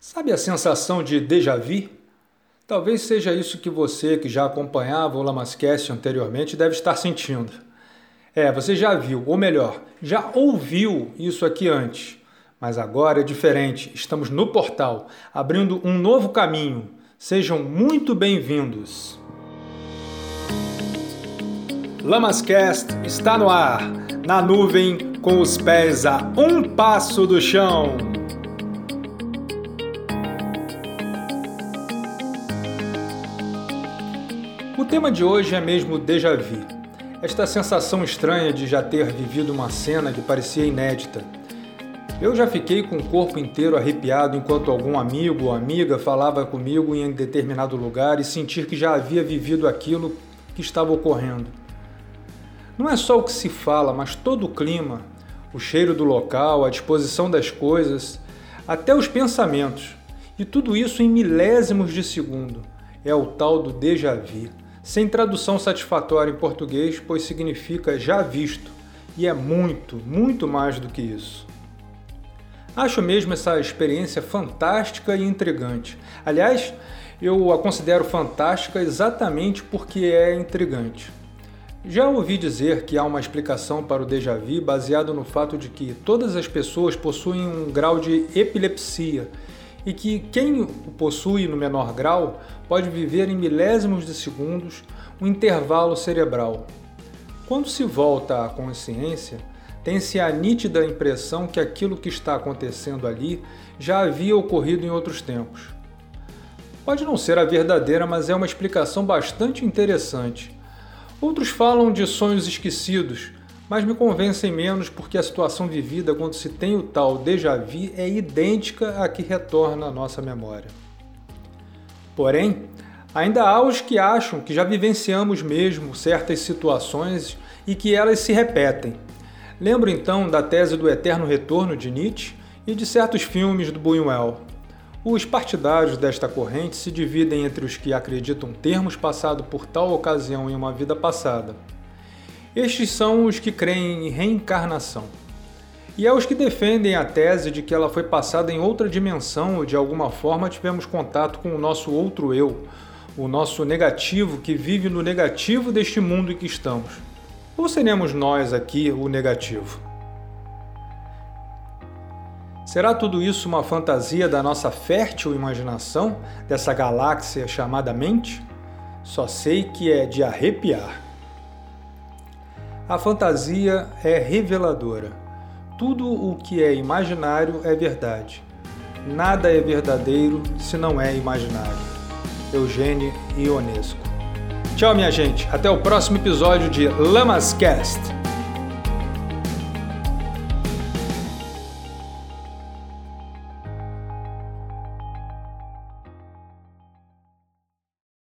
Sabe a sensação de déjà vu? Talvez seja isso que você, que já acompanhava o Lamascast anteriormente, deve estar sentindo. É, você já viu, ou melhor, já ouviu isso aqui antes. Mas agora é diferente, estamos no portal, abrindo um novo caminho. Sejam muito bem-vindos. Lamascast está no ar, na nuvem, com os pés a um passo do chão. O tema de hoje é mesmo déjà vu. Esta sensação estranha de já ter vivido uma cena que parecia inédita. Eu já fiquei com o corpo inteiro arrepiado enquanto algum amigo ou amiga falava comigo em determinado lugar e sentir que já havia vivido aquilo que estava ocorrendo. Não é só o que se fala, mas todo o clima, o cheiro do local, a disposição das coisas, até os pensamentos. E tudo isso em milésimos de segundo. É o tal do déjà vu sem tradução satisfatória em português, pois significa já visto, e é muito, muito mais do que isso. Acho mesmo essa experiência fantástica e intrigante. Aliás, eu a considero fantástica exatamente porque é intrigante. Já ouvi dizer que há uma explicação para o déjà vu baseado no fato de que todas as pessoas possuem um grau de epilepsia e que quem o possui no menor grau pode viver em milésimos de segundos um intervalo cerebral. Quando se volta à consciência, tem-se a nítida impressão que aquilo que está acontecendo ali já havia ocorrido em outros tempos. Pode não ser a verdadeira, mas é uma explicação bastante interessante. Outros falam de sonhos esquecidos, mas me convencem menos porque a situação vivida quando se tem o tal déjà vu é idêntica à que retorna à nossa memória. Porém, ainda há os que acham que já vivenciamos mesmo certas situações e que elas se repetem. Lembro então da tese do eterno retorno de Nietzsche e de certos filmes do Buñuel. Os partidários desta corrente se dividem entre os que acreditam termos passado por tal ocasião em uma vida passada estes são os que creem em reencarnação. E é os que defendem a tese de que ela foi passada em outra dimensão ou de alguma forma tivemos contato com o nosso outro eu, o nosso negativo que vive no negativo deste mundo em que estamos. Ou seremos nós aqui o negativo? Será tudo isso uma fantasia da nossa fértil imaginação, dessa galáxia chamada mente? Só sei que é de arrepiar. A fantasia é reveladora. Tudo o que é imaginário é verdade. Nada é verdadeiro se não é imaginário. Eugênio Ionesco. Tchau, minha gente. Até o próximo episódio de Lamascast.